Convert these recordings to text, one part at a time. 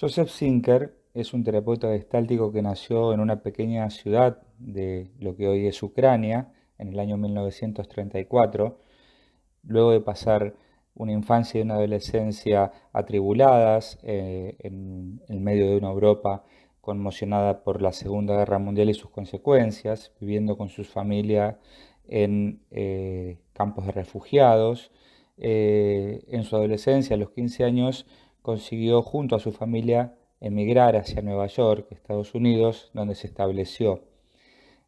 Joseph Zinker es un terapeuta gestáltico que nació en una pequeña ciudad de lo que hoy es Ucrania en el año 1934, luego de pasar una infancia y una adolescencia atribuladas eh, en el medio de una Europa conmocionada por la Segunda Guerra Mundial y sus consecuencias, viviendo con su familia en eh, campos de refugiados. Eh, en su adolescencia, a los 15 años, consiguió junto a su familia emigrar hacia Nueva York, Estados Unidos, donde se estableció.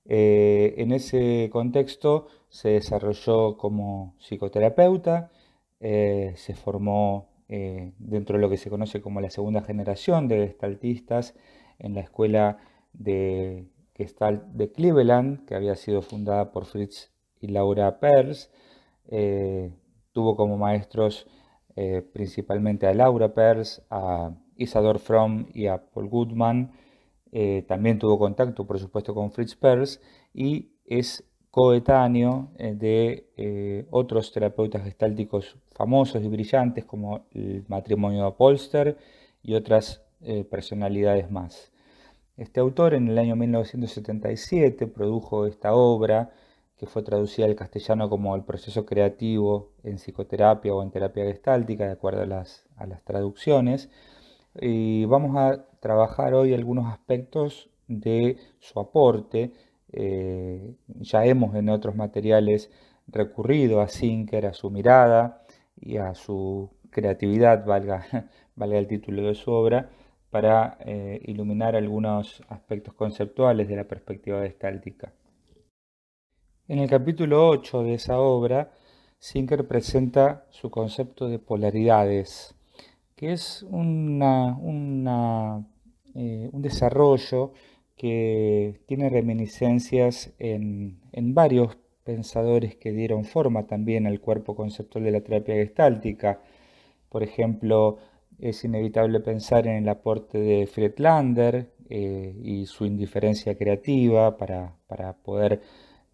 Eh, en ese contexto se desarrolló como psicoterapeuta, eh, se formó eh, dentro de lo que se conoce como la segunda generación de gestaltistas en la escuela de Gestalt de Cleveland, que había sido fundada por Fritz y Laura Perls. tuvo como maestros eh, principalmente a Laura Pers, a Isador Fromm y a Paul Goodman. Eh, también tuvo contacto, por supuesto, con Fritz Perls y es coetáneo eh, de otros terapeutas gestálticos famosos y brillantes como el matrimonio de Polster y otras personalidades más. Este autor en el año 1977 produjo esta obra que fue traducida al castellano como el proceso creativo en psicoterapia o en terapia gestáltica, de acuerdo a las, traducciones. Y vamos a trabajar hoy algunos aspectos de su aporte. Eh, ya hemos en otros materiales recurrido a Sinker, a su mirada y a su creatividad, valga, valga el título de su obra, para eh, iluminar algunos aspectos conceptuales de la perspectiva gestáltica. En el capítulo 8 de esa obra, Sinker presenta su concepto de polaridades, que es eh, un desarrollo que tiene reminiscencias en, varios pensadores que dieron forma también al cuerpo conceptual de la terapia gestáltica. Por ejemplo, es inevitable pensar en el aporte de Friedlander eh, y su indiferencia creativa para poder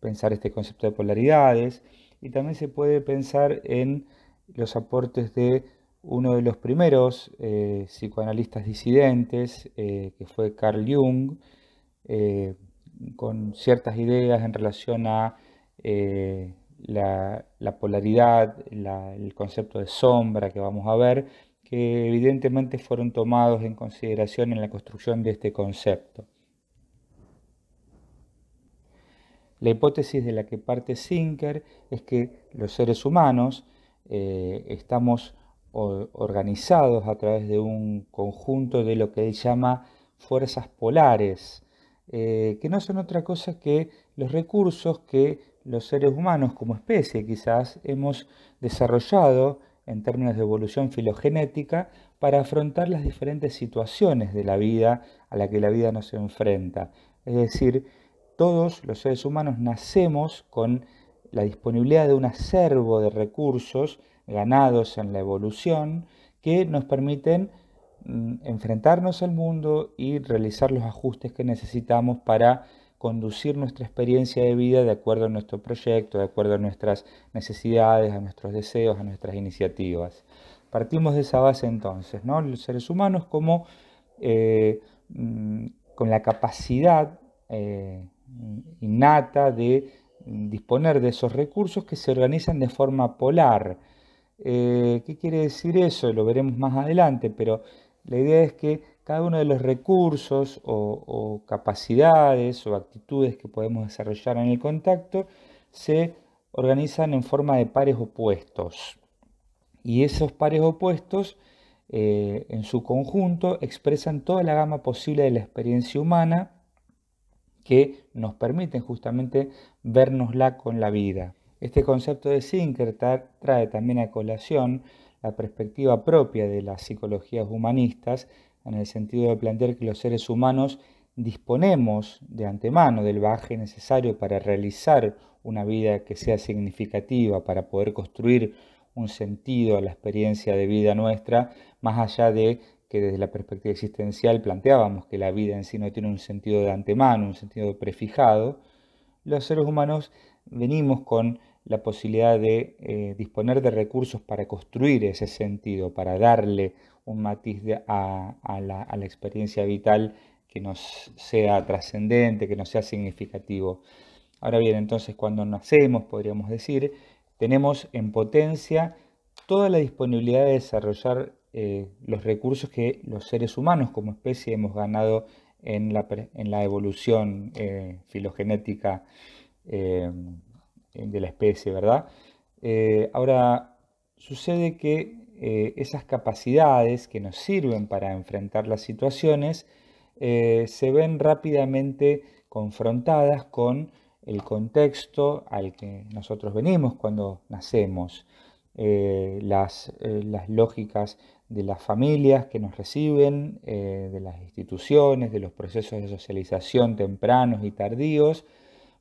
pensar este concepto de polaridades y también se puede pensar en los aportes de uno de los primeros eh, psicoanalistas disidentes, eh, que fue Carl Jung, eh, con ciertas ideas en relación a la, polaridad, el concepto de sombra que vamos a ver, que evidentemente fueron tomados en consideración en la construcción de este concepto. La hipótesis de la que parte Zinker es que los seres humanos eh, estamos organizados a través de un conjunto de lo que él llama fuerzas polares, eh, que no son otra cosa que los recursos que los seres humanos como especie quizás hemos desarrollado en términos de evolución filogenética para afrontar las diferentes situaciones de la vida a la que la vida nos enfrenta. Es decir, todos los seres humanos nacemos con la disponibilidad de un acervo de recursos ganados en la evolución que nos permiten mm, enfrentarnos al mundo y realizar los ajustes que necesitamos para conducir nuestra experiencia de vida de acuerdo a nuestro proyecto, de acuerdo a nuestras necesidades, a nuestros deseos, a nuestras iniciativas. Partimos de esa base entonces, ¿no? los seres humanos como eh, mm, con la capacidad eh, innata de disponer de esos recursos que se organizan de forma polar. Eh, ¿Qué quiere decir eso? Lo veremos más adelante, pero la idea es que cada uno de los recursos o, capacidades o actitudes que podemos desarrollar en el contacto se organizan en forma de pares opuestos. Y esos pares opuestos eh, en su conjunto expresan toda la gama posible de la experiencia humana que nos permiten justamente vernosla con la vida. Este concepto de Sinker trae también a colación la perspectiva propia de las psicologías humanistas en el sentido de plantear que los seres humanos disponemos de antemano del bagaje necesario para realizar una vida que sea significativa, para poder construir un sentido a la experiencia de vida nuestra, más allá de que desde la perspectiva existencial planteábamos que la vida en sí no tiene un sentido de antemano, un sentido prefijado, los seres humanos venimos con la posibilidad de eh, disponer de recursos para construir ese sentido, para darle un matiz a, la, a, la, experiencia vital que nos sea trascendente, que nos sea significativo. Ahora bien, entonces cuando nacemos, podríamos decir, tenemos en potencia toda la disponibilidad de desarrollar eh, los recursos que los seres humanos como especie hemos ganado en la, en la evolución eh, filogenética eh, de la especie, ¿verdad? ahora, sucede que esas capacidades que nos sirven para enfrentar las situaciones se ven rápidamente confrontadas con el contexto al que nosotros venimos cuando nacemos, las, las, lógicas de las familias que nos reciben, eh, de las instituciones, de los procesos de socialización tempranos y tardíos,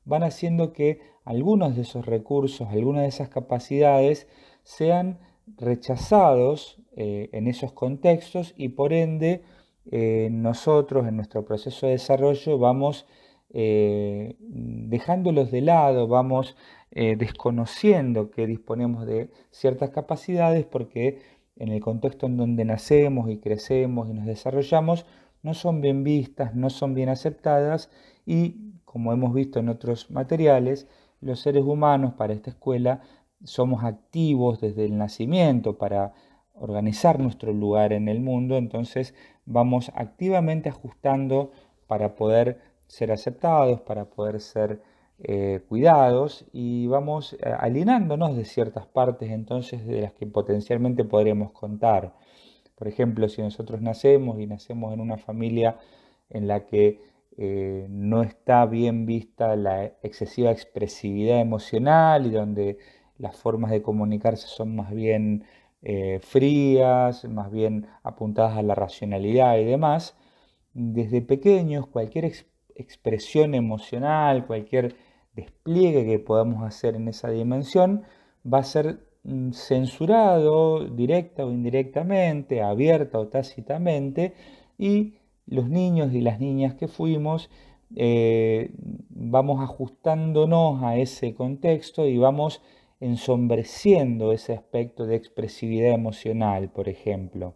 van haciendo que algunos de esos recursos, algunas de esas capacidades sean rechazados eh, en esos contextos y por ende eh, nosotros en nuestro proceso de desarrollo vamos dejándolos de lado, vamos desconociendo que disponemos de ciertas capacidades porque en el contexto en donde nacemos y crecemos y nos desarrollamos, no son bien vistas, no son bien aceptadas y, como hemos visto en otros materiales, los seres humanos para esta escuela somos activos desde el nacimiento para organizar nuestro lugar en el mundo, entonces vamos activamente ajustando para poder ser aceptados, para poder ser eh, cuidados y vamos eh, alienándonos de ciertas partes entonces de las que potencialmente podremos contar. Por ejemplo, si nosotros nacemos y nacemos en una familia en la que eh, no está bien vista la excesiva expresividad emocional y donde las formas de comunicarse son más bien frías, más bien apuntadas a la racionalidad y demás, desde pequeños cualquier expresión emocional, cualquier despliegue que podamos hacer en esa dimensión va a ser mm, censurado directa o indirectamente, abierta o tácitamente, y los niños y las niñas que fuimos eh, vamos ajustándonos a ese contexto y vamos ensombreciendo ese aspecto de expresividad emocional, por ejemplo.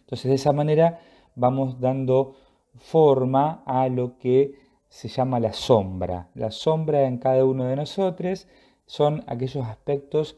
Entonces de esa manera vamos dando forma a lo que se llama la sombra. La sombra en cada uno de nosotros son aquellos aspectos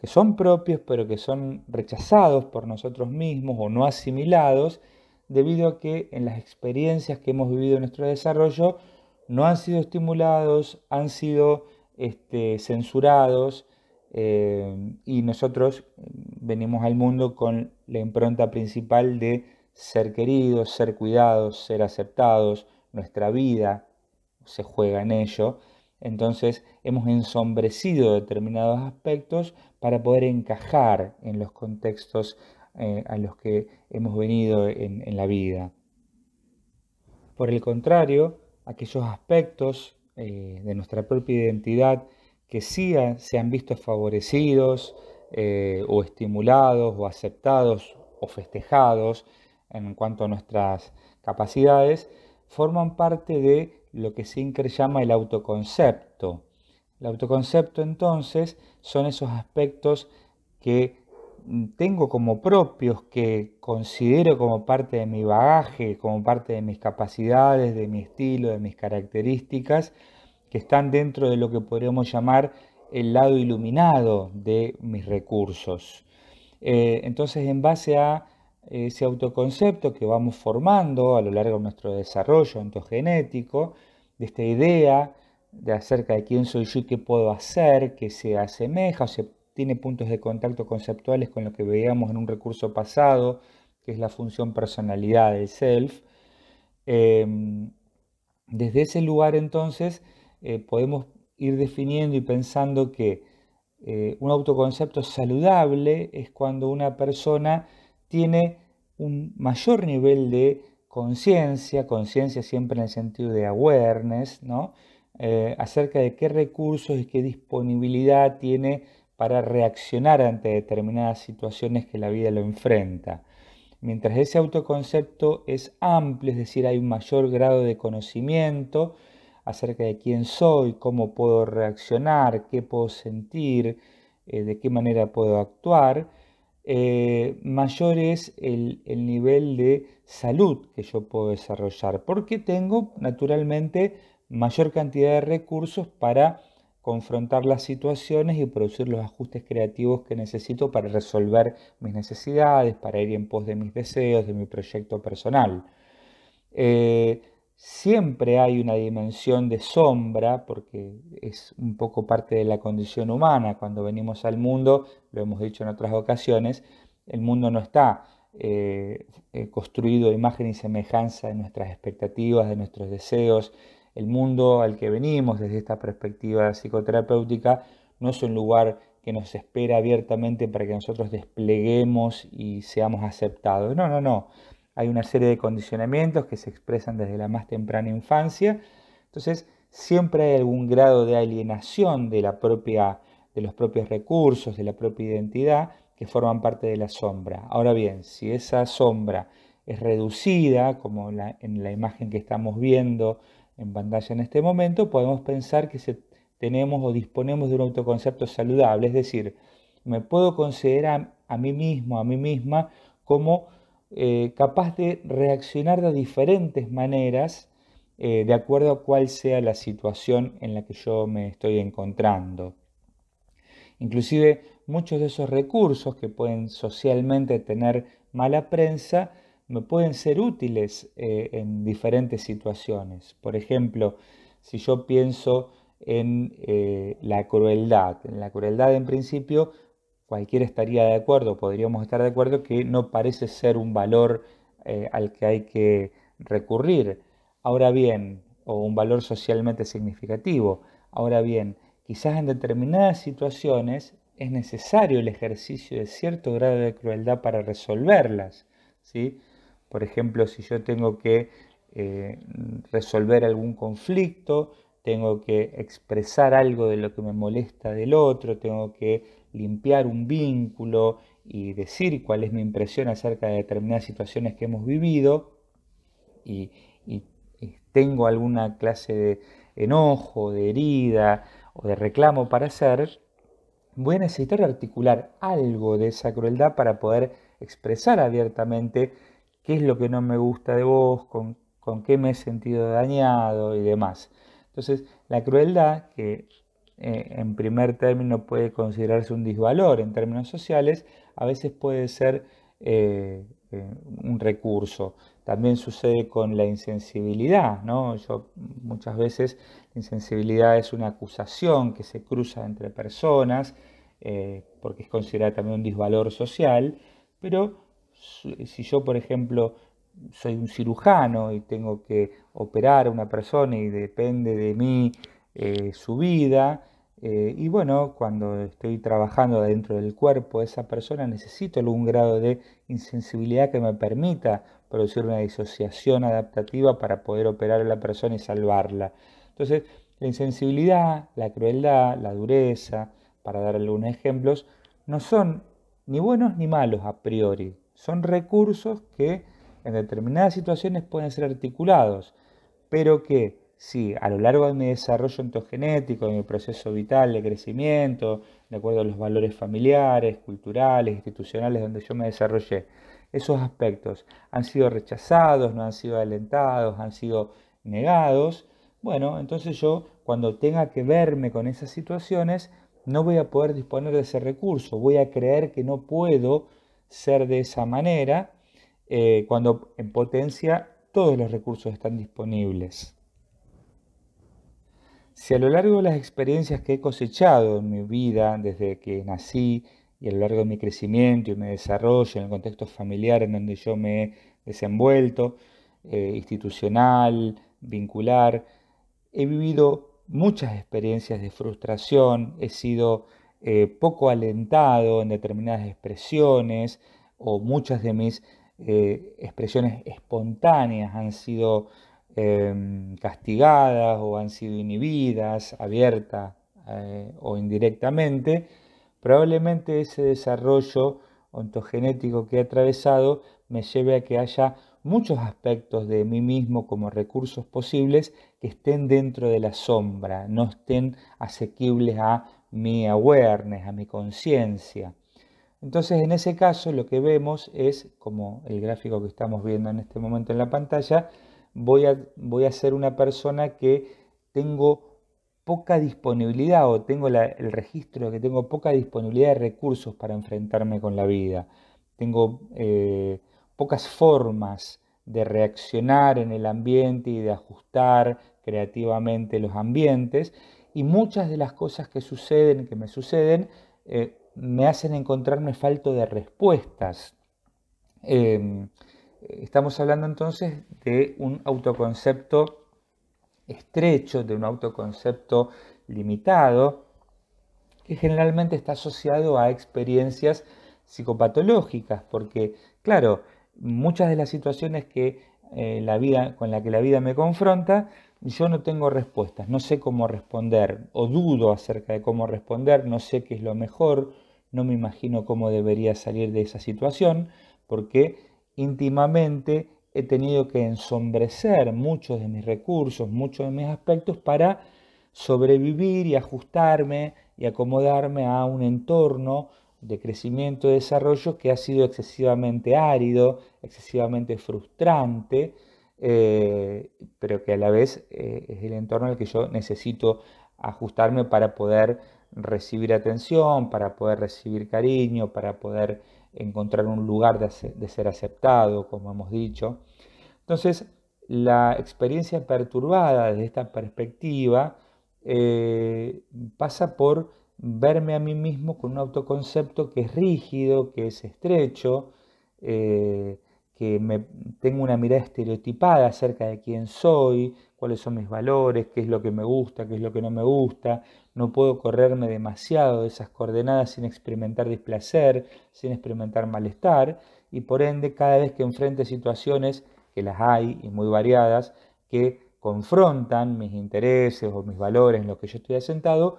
que son propios pero que son rechazados por nosotros mismos o no asimilados debido a que en las experiencias que hemos vivido en nuestro desarrollo no han sido estimulados, han sido este, censurados eh, y nosotros venimos al mundo con la impronta principal de ser queridos, ser cuidados, ser aceptados, nuestra vida, se juega en ello. Entonces hemos ensombrecido determinados aspectos para poder encajar en los contextos eh, a los que hemos venido en, la vida. Por el contrario, aquellos aspectos eh, de nuestra propia identidad que sí se han visto favorecidos eh, o estimulados o aceptados o festejados en cuanto a nuestras capacidades, forman parte de lo que Sinker llama el autoconcepto. El autoconcepto entonces son esos aspectos que tengo como propios, que considero como parte de mi bagaje, como parte de mis capacidades, de mi estilo, de mis características, que están dentro de lo que podríamos llamar el lado iluminado de mis recursos. Eh, entonces, en base a ese autoconcepto que vamos formando a lo largo de nuestro desarrollo ontogenético, de esta idea de acerca de quién soy yo y qué puedo hacer, que se asemeja o se tiene puntos de contacto conceptuales con lo que veíamos en un recurso pasado, que es la función personalidad del self. Em, desde ese lugar entonces eh, podemos ir definiendo y pensando que eh, un autoconcepto saludable es cuando una persona tiene un mayor nivel de conciencia, conciencia siempre en el sentido de awareness, ¿no? Eh, acerca de qué recursos y qué disponibilidad tiene para reaccionar ante determinadas situaciones que la vida lo enfrenta. Mientras ese autoconcepto es amplio, es decir, hay un mayor grado de conocimiento, acerca de quién soy, cómo puedo reaccionar, qué puedo sentir, eh, de qué manera puedo actuar, eh, mayor es el, el, nivel de salud que yo puedo desarrollar, porque tengo naturalmente mayor cantidad de recursos para confrontar las situaciones y producir los ajustes creativos que necesito para resolver mis necesidades, para ir en pos de mis deseos, de mi proyecto personal. Eh, siempre hay una dimensión de sombra, porque es un poco parte de la condición humana. Cuando venimos al mundo, lo hemos dicho en otras ocasiones, el mundo no está eh, eh, construido a imagen y semejanza de nuestras expectativas, de nuestros deseos, el mundo al que venimos desde esta perspectiva psicoterapéutica no es un lugar que nos espera abiertamente para que nosotros despleguemos y seamos aceptados. No, no, no. Hay una serie de condicionamientos que se expresan desde la más temprana infancia. Entonces, siempre hay algún grado de alienación de, la propia, de los propios recursos, de la propia identidad, que forman parte de la sombra. Ahora bien, si esa sombra es reducida, como en la imagen que estamos viendo, en pantalla en este momento, podemos pensar que tenemos o disponemos de un autoconcepto saludable, es decir, me puedo considerar a mí mismo, a mí misma, como eh, capaz de reaccionar de diferentes maneras eh, de acuerdo a cuál sea la situación en la que yo me estoy encontrando. Inclusive muchos de esos recursos que pueden socialmente tener mala prensa me pueden ser útiles eh, en diferentes situaciones. Por ejemplo, si yo pienso en eh, la crueldad. En la crueldad, en principio, cualquiera estaría de acuerdo, podríamos estar de acuerdo que no parece ser un valor eh, al que hay que recurrir. Ahora bien, o un valor socialmente significativo. Ahora bien, quizás en determinadas situaciones es necesario el ejercicio de cierto grado de crueldad para resolverlas. ¿sí? Por ejemplo, si yo tengo que eh, resolver algún conflicto, tengo que expresar algo de lo que me molesta del otro, tengo que limpiar un vínculo y decir cuál es mi impresión acerca de determinadas situaciones que hemos vivido y, tengo alguna clase de enojo, de herida o de reclamo para hacer, voy a necesitar articular algo de esa crueldad para poder expresar abiertamente qué es lo que no me gusta de vos, con, qué me he sentido dañado y demás. Entonces, la crueldad, que eh, en primer término puede considerarse un disvalor en términos sociales, a veces puede ser eh, eh, un recurso. También sucede con la insensibilidad, ¿no? Yo muchas veces la insensibilidad es una acusación que se cruza entre personas, porque es considerada también un disvalor social, pero si yo, por ejemplo, soy un cirujano y tengo que operar a una persona y depende de mí eh, su vida, eh, y bueno, cuando estoy trabajando dentro del cuerpo de esa persona necesito algún grado de insensibilidad que me permita producir una disociación adaptativa para poder operar a la persona y salvarla. Entonces, la insensibilidad, la crueldad, la dureza, para dar algunos ejemplos, no son ni buenos ni malos a priori, son recursos que en determinadas situaciones pueden ser articulados, pero que si a lo largo de mi desarrollo entogenético, de mi proceso vital de crecimiento, de acuerdo a los valores familiares, culturales, institucionales donde yo me desarrollé, esos aspectos han sido rechazados, no han sido alentados, han sido negados, bueno, entonces yo cuando tenga que verme con esas situaciones, no voy a poder disponer de ese recurso, voy a creer que no puedo ser de esa manera eh, cuando en potencia todos los recursos están disponibles. Si a lo largo de las experiencias que he cosechado en mi vida, desde que nací y a lo largo de mi crecimiento y mi desarrollo en el contexto familiar en donde yo me he desenvuelto, eh, institucional, vincular, he vivido muchas experiencias de frustración, he sido eh, poco alentado en determinadas expresiones o muchas de mis eh, expresiones espontáneas han sido em, castigadas o han sido inhibidas, abiertas o indirectamente, probablemente ese desarrollo ontogenético que he atravesado me lleve a que haya muchos aspectos de mí mismo como recursos posibles que estén dentro de la sombra, no estén asequibles a mi awareness, a mi conciencia. Entonces, en ese caso, lo que vemos es, como el gráfico que estamos viendo en este momento en la pantalla, voy a, voy a ser una persona que tengo poca disponibilidad o tengo el registro de que tengo poca disponibilidad de recursos para enfrentarme con la vida. Tengo eh, pocas formas de reaccionar en el ambiente y de ajustar creativamente los ambientes y muchas de las cosas que suceden, que me suceden, eh, me hacen encontrarme falto de respuestas. Em, estamos hablando entonces de un autoconcepto estrecho, de un autoconcepto limitado, que generalmente está asociado a experiencias psicopatológicas, porque, claro, muchas de las situaciones que eh, la vida, con la que la vida me confronta, yo no tengo respuestas, no sé cómo responder o dudo acerca de cómo responder, no sé qué es lo mejor, no me imagino cómo debería salir de esa situación, porque íntimamente he tenido que ensombrecer muchos de mis recursos, muchos de mis aspectos para sobrevivir y ajustarme y acomodarme a un entorno de crecimiento y desarrollo que ha sido excesivamente árido, excesivamente frustrante, eh, pero que a la vez eh, es el entorno al que yo necesito ajustarme para poder recibir atención, para poder recibir cariño, para poder encontrar un lugar de, ser aceptado, como hemos dicho. Entonces, la experiencia perturbada desde esta perspectiva eh, pasa por verme a mí mismo con un autoconcepto que es rígido, que es estrecho, eh, que tengo una mirada estereotipada acerca de quién soy, cuáles son mis valores, qué es lo que me gusta, qué es lo que no me gusta. No puedo correrme demasiado de esas coordenadas sin experimentar displacer, sin experimentar malestar, y por ende cada vez que enfrente situaciones, que las hay y muy variadas, que confrontan mis intereses o mis valores en los que yo estoy asentado,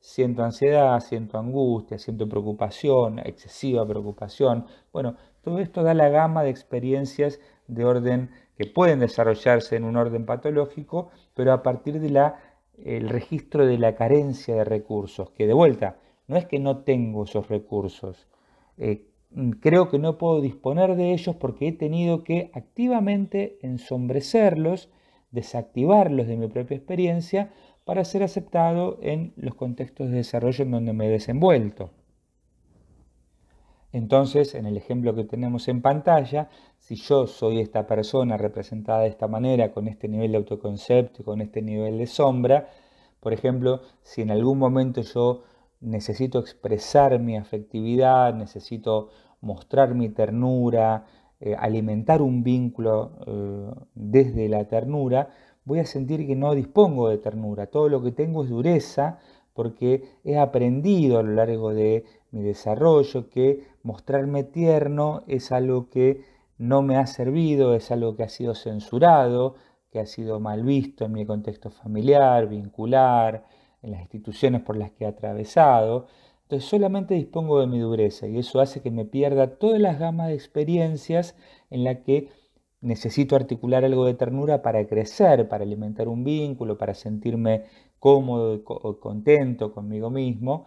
siento ansiedad, siento angustia, siento preocupación, excesiva preocupación. Bueno, todo esto da la gama de experiencias de orden que pueden desarrollarse en un orden patológico, pero a partir del registro de la carencia de recursos, que de vuelta, no es que no tengo esos recursos, eh, creo que no puedo disponer de ellos porque he tenido que activamente ensombrecerlos, desactivarlos de mi propia experiencia para ser aceptado en los contextos de desarrollo en donde me he desenvuelto. Entonces, en el ejemplo que tenemos en pantalla, si yo soy esta persona representada de esta manera, con este nivel de autoconcepto, con este nivel de sombra, por ejemplo, si en algún momento yo necesito expresar mi afectividad, necesito mostrar mi ternura, eh, alimentar un vínculo eh, desde la ternura, voy a sentir que no dispongo de ternura. Todo lo que tengo es dureza porque he aprendido a lo largo de mi desarrollo que mostrarme tierno es algo que no me ha servido, es algo que ha sido censurado, que ha sido mal visto en mi contexto familiar, vincular, en las instituciones por las que he atravesado. Entonces solamente dispongo de mi dureza y eso hace que me pierda todas las gamas de experiencias en las que necesito articular algo de ternura para crecer, para alimentar un vínculo, para sentirme cómodo y contento conmigo mismo.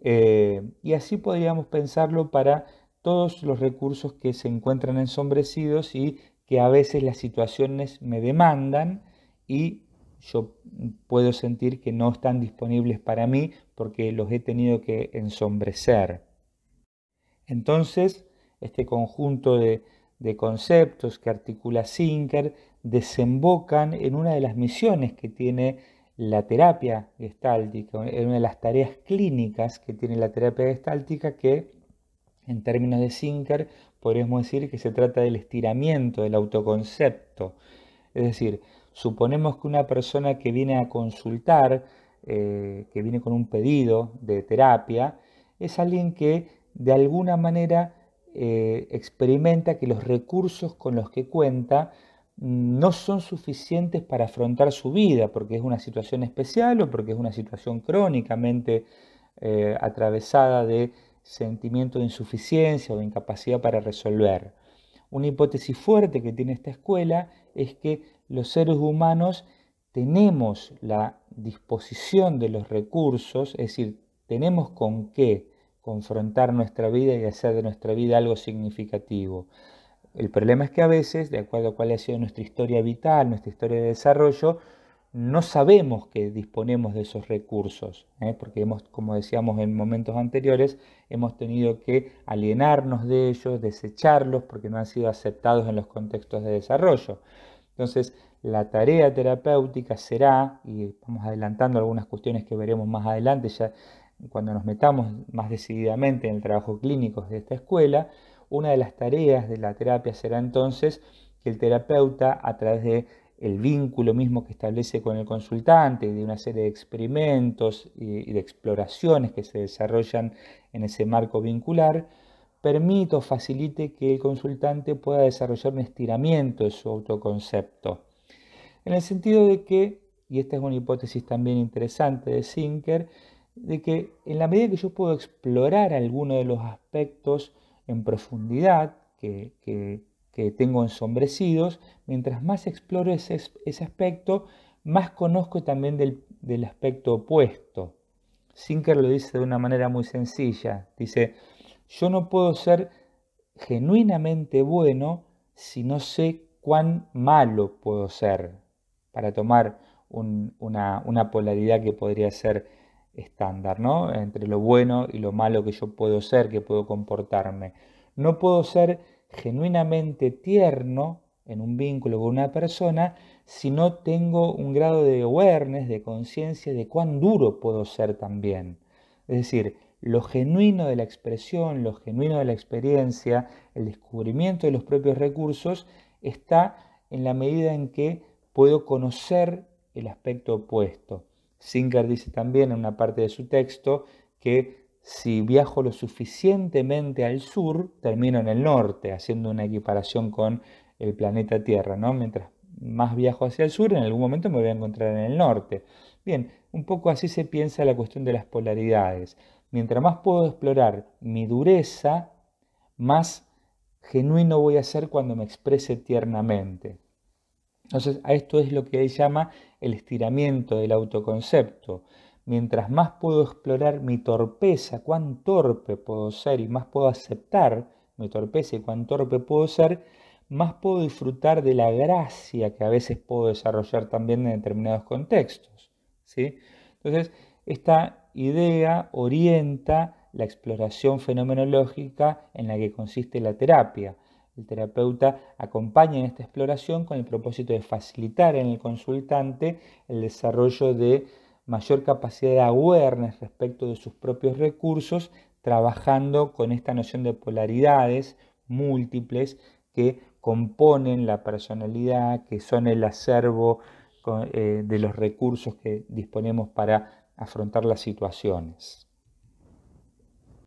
Eh, y así podríamos pensarlo para todos los recursos que se encuentran ensombrecidos y que a veces las situaciones me demandan y yo puedo sentir que no están disponibles para mí porque los he tenido que ensombrecer. Entonces, este conjunto de, de conceptos que articula Sinker desembocan en una de las misiones que tiene la terapia gestáltica, en una de las tareas clínicas que tiene la terapia gestáltica que en términos de Sinker podríamos decir que se trata del estiramiento del autoconcepto. Es decir, suponemos que una persona que viene a consultar, eh, que viene con un pedido de terapia, es alguien que de alguna manera eh, experimenta que los recursos con los que cuenta no son suficientes para afrontar su vida, porque es una situación especial o porque es una situación crónicamente eh, atravesada de sentimiento de insuficiencia o incapacidad para resolver. Una hipótesis fuerte que tiene esta escuela es que los seres humanos tenemos la disposición de los recursos, es decir, tenemos con qué confrontar nuestra vida y hacer de nuestra vida algo significativo. El problema es que a veces, de acuerdo a cuál ha sido nuestra historia vital, nuestra historia de desarrollo, no sabemos que disponemos de esos recursos, ¿eh? porque hemos, como decíamos en momentos anteriores, hemos tenido que alienarnos de ellos, desecharlos, porque no han sido aceptados en los contextos de desarrollo. Entonces, la tarea terapéutica será, y vamos adelantando algunas cuestiones que veremos más adelante, ya cuando nos metamos más decididamente en el trabajo clínico de esta escuela, una de las tareas de la terapia será entonces que el terapeuta, a través de el vínculo mismo que establece con el consultante, de una serie de experimentos y, de exploraciones que se desarrollan en ese marco vincular, permite o facilite que el consultante pueda desarrollar un estiramiento de su autoconcepto. En el sentido de que, y esta es una hipótesis también interesante de Sinker, de que en la medida que yo puedo explorar alguno de los aspectos en profundidad que, tengo ensombrecidos, mientras más exploro ese, aspecto, más conozco también del, aspecto opuesto. Sinker lo dice de una manera muy sencilla. Dice, yo no puedo ser genuinamente bueno si no sé cuán malo puedo ser, para tomar una, una, polaridad que podría ser estándar, ¿no? Entre lo bueno y lo malo que yo puedo ser, que puedo comportarme. No puedo ser genuinamente tierno en un vínculo con una persona si no tengo un grado de awareness, de conciencia de cuán duro puedo ser también. Es decir, lo genuino de la expresión, lo genuino de la experiencia, el descubrimiento de los propios recursos está en la medida en que puedo conocer el aspecto opuesto. Singer dice también en una parte de su texto que si viajo lo suficientemente al sur, termino en el norte, haciendo una equiparación con el planeta Tierra, ¿no? Mientras más viajo hacia el sur, en algún momento me voy a encontrar en el norte. Bien, un poco así se piensa la cuestión de las polaridades. Mientras más puedo explorar mi dureza, más genuino voy a ser cuando me exprese tiernamente. Entonces, a esto es lo que él llama el estiramiento del autoconcepto mientras más puedo explorar mi torpeza, cuán torpe puedo ser y más puedo aceptar mi torpeza y cuán torpe puedo ser, más puedo disfrutar de la gracia que a veces puedo desarrollar también en determinados contextos. ¿sí? Entonces, esta idea orienta la exploración fenomenológica en la que consiste la terapia. El terapeuta acompaña en esta exploración con el propósito de facilitar en el consultante el desarrollo de mayor capacidad de awareness respecto de sus propios recursos, trabajando con esta noción de polaridades múltiples que componen la personalidad, que son el acervo eh, de los recursos que disponemos para afrontar las situaciones.